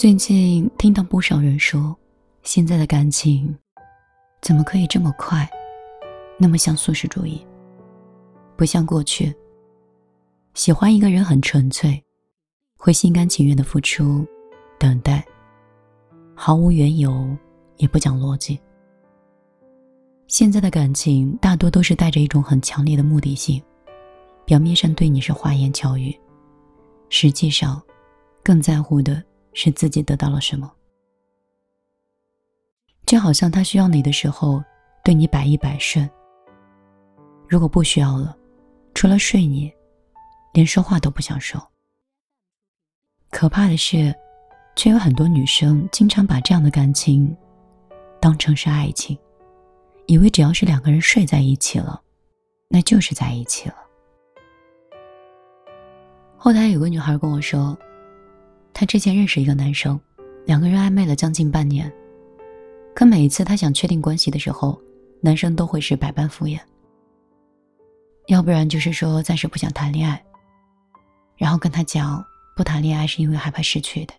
最近听到不少人说，现在的感情怎么可以这么快，那么像素食主义，不像过去。喜欢一个人很纯粹，会心甘情愿的付出，等待，毫无缘由，也不讲逻辑。现在的感情大多都是带着一种很强烈的目的性，表面上对你是花言巧语，实际上更在乎的。是自己得到了什么？就好像他需要你的时候，对你百依百顺；如果不需要了，除了睡你，连说话都不想说。可怕的是，却有很多女生经常把这样的感情当成是爱情，以为只要是两个人睡在一起了，那就是在一起了。后台有个女孩跟我说。她之前认识一个男生，两个人暧昧了将近半年。可每一次她想确定关系的时候，男生都会是百般敷衍。要不然就是说暂时不想谈恋爱，然后跟他讲不谈恋爱是因为害怕失去的。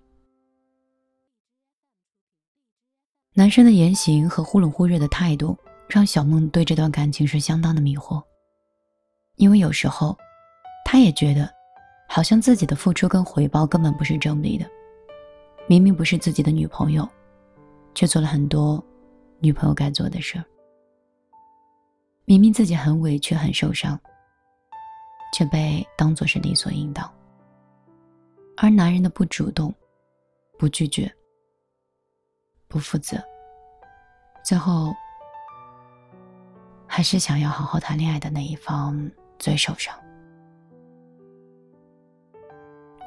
男生的言行和忽冷忽热的态度，让小梦对这段感情是相当的迷惑。因为有时候，她也觉得。好像自己的付出跟回报根本不是正比的，明明不是自己的女朋友，却做了很多女朋友该做的事儿。明明自己很委屈、很受伤，却被当作是理所应当。而男人的不主动、不拒绝、不负责，最后还是想要好好谈恋爱的那一方最受伤。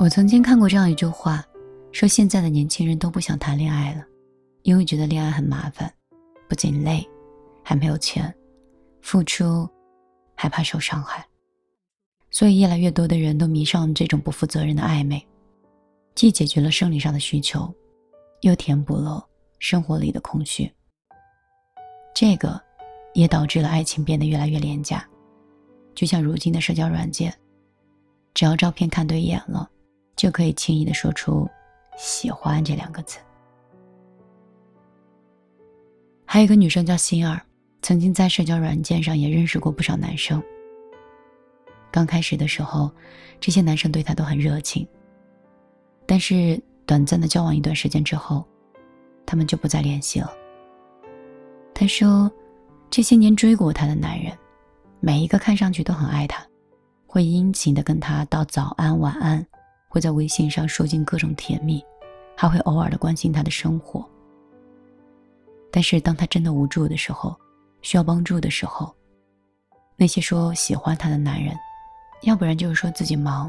我曾经看过这样一句话，说现在的年轻人都不想谈恋爱了，因为觉得恋爱很麻烦，不仅累，还没有钱，付出还怕受伤害，所以越来越多的人都迷上这种不负责任的暧昧，既解决了生理上的需求，又填补了生活里的空虚。这个也导致了爱情变得越来越廉价，就像如今的社交软件，只要照片看对眼了。就可以轻易的说出“喜欢”这两个字。还有一个女生叫心儿，曾经在社交软件上也认识过不少男生。刚开始的时候，这些男生对她都很热情，但是短暂的交往一段时间之后，他们就不再联系了。她说，这些年追过她的男人，每一个看上去都很爱她，会殷勤的跟她道早安、晚安。会在微信上说尽各种甜蜜，还会偶尔的关心他的生活。但是当他真的无助的时候，需要帮助的时候，那些说喜欢他的男人，要不然就是说自己忙，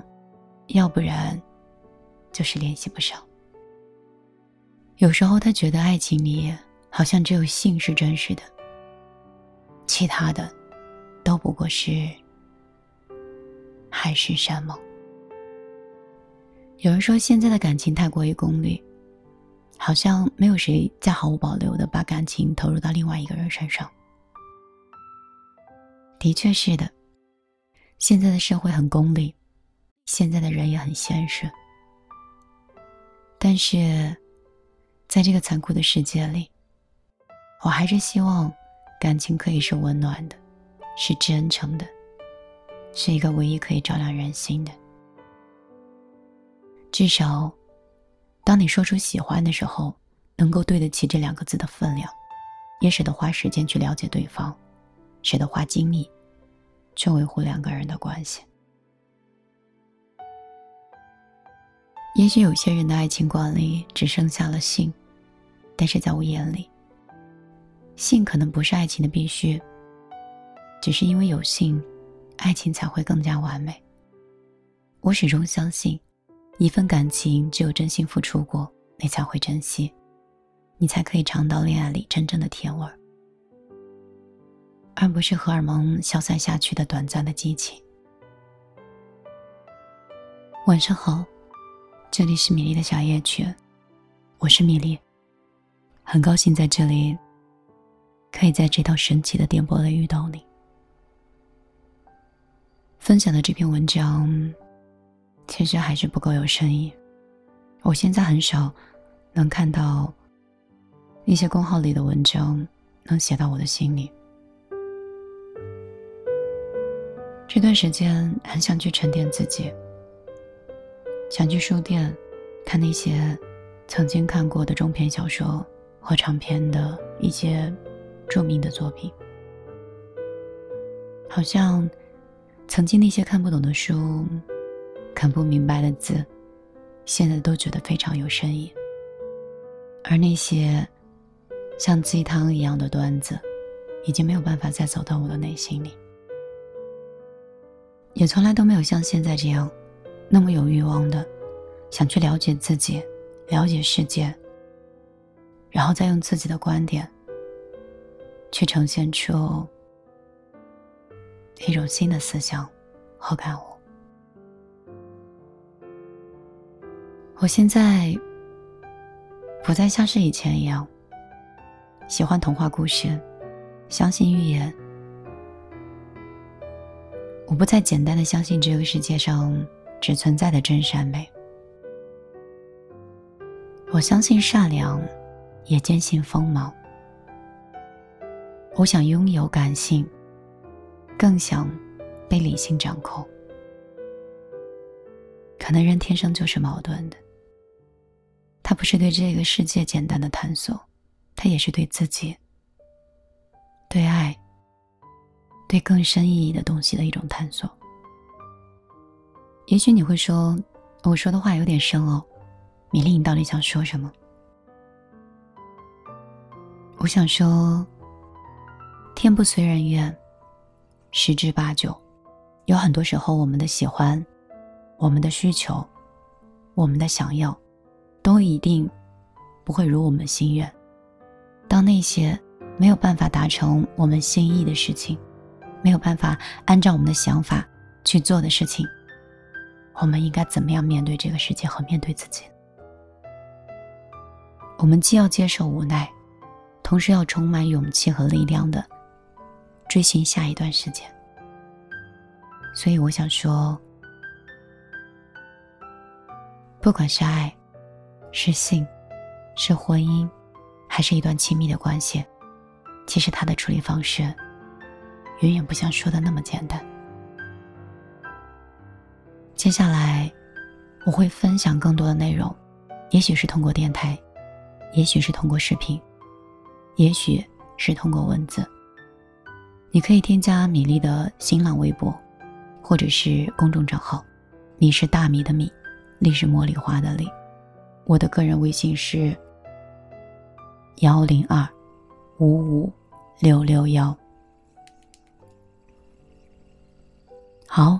要不然就是联系不上。有时候他觉得爱情里好像只有性是真实的，其他的都不过是海誓山盟。有人说现在的感情太过于功利，好像没有谁再毫无保留的把感情投入到另外一个人身上。的确是的，现在的社会很功利，现在的人也很现实。但是，在这个残酷的世界里，我还是希望感情可以是温暖的，是真诚的，是一个唯一可以照亮人心的。至少，当你说出喜欢的时候，能够对得起这两个字的分量，也舍得花时间去了解对方，舍得花精力去维护两个人的关系。也许有些人的爱情观里只剩下了性，但是在我眼里，性可能不是爱情的必须，只是因为有性，爱情才会更加完美。我始终相信。一份感情，只有真心付出过，你才会珍惜，你才可以尝到恋爱里真正的甜味儿，而不是荷尔蒙消散下去的短暂的激情。晚上好，这里是米粒的小夜曲，我是米粒，很高兴在这里，可以在这道神奇的电波里遇到你。分享的这篇文章。其实还是不够有深意。我现在很少能看到那些公号里的文章，能写到我的心里。这段时间很想去沉淀自己，想去书店看那些曾经看过的中篇小说或长篇的一些著名的作品。好像曾经那些看不懂的书、看不明白的字，现在都觉得非常有深意。而那些像鸡汤一样的段子，已经没有办法再走到我的内心里。也从来都没有像现在这样，那么有欲望的，想去了解自己，了解世界，然后再用自己的观点，去呈现出一种新的思想和感悟。我现在不再像是以前一样，喜欢童话故事，相信预言。我不再简单的相信这个世界上只存在的真善美，我相信善良，也坚信锋芒。我想拥有感性，更想被理性掌控。可能人天生就是矛盾的，他不是对这个世界简单的探索，他也是对自己、对爱。对更深意义的东西的一种探索。也许你会说，我说的话有点深哦，米粒，你到底想说什么？我想说，天不随人愿，十之八九，有很多时候，我们的喜欢，我们的需求，我们的想要，都一定不会如我们心愿。当那些没有办法达成我们心意的事情。没有办法按照我们的想法去做的事情，我们应该怎么样面对这个世界和面对自己？我们既要接受无奈，同时要充满勇气和力量的追寻下一段时间。所以我想说，不管是爱、是性、是婚姻，还是一段亲密的关系，其实它的处理方式。远远不像说的那么简单。接下来，我会分享更多的内容，也许是通过电台，也许是通过视频，也许是通过文字。你可以添加米粒的新浪微博，或者是公众账号，米是大米的米，粒是茉莉花的粒。我的个人微信是幺零二五五六六幺。好，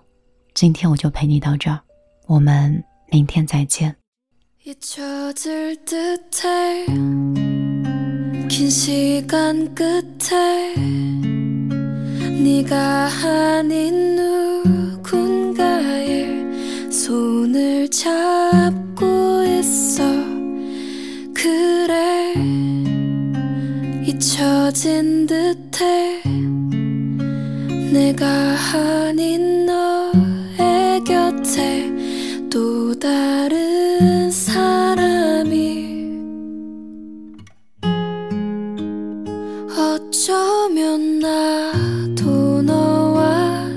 今天我就陪你到这儿，我们明天再见。 했어. 그래 잊혀진 듯해. 내가 아닌 너의 곁에 또 다른 사람이 어쩌면 나도 너와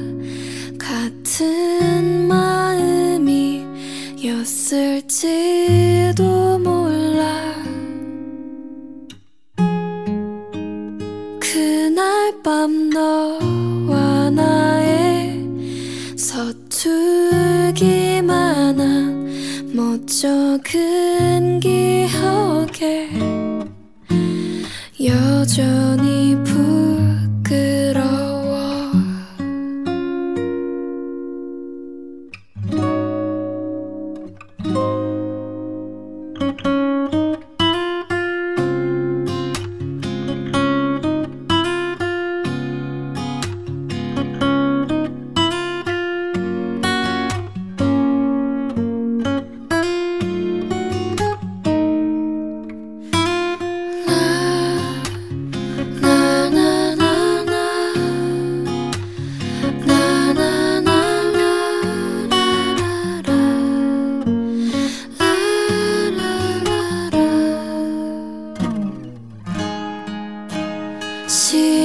같은 마음이었을지. 여전히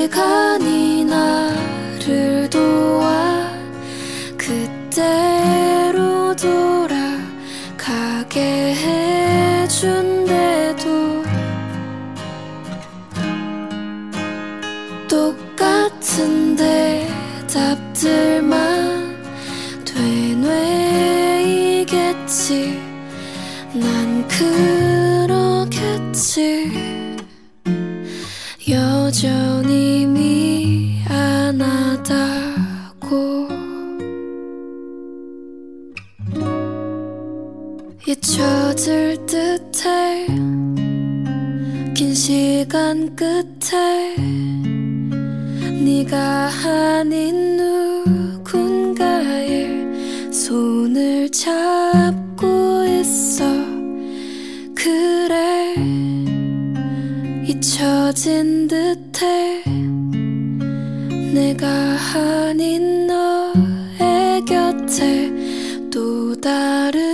시간이 나를 도와 그때로 돌아가게 해준대도 똑같은 대답들만 되뇌이겠지. 난 그러겠지. 여전히 미안하다고. 잊혀질 듯해. 긴 시간 끝에 네가 아닌 누군가의 손을 잡고 있어 잊혀진 듯해 내가 아닌 너의 곁에 또 다른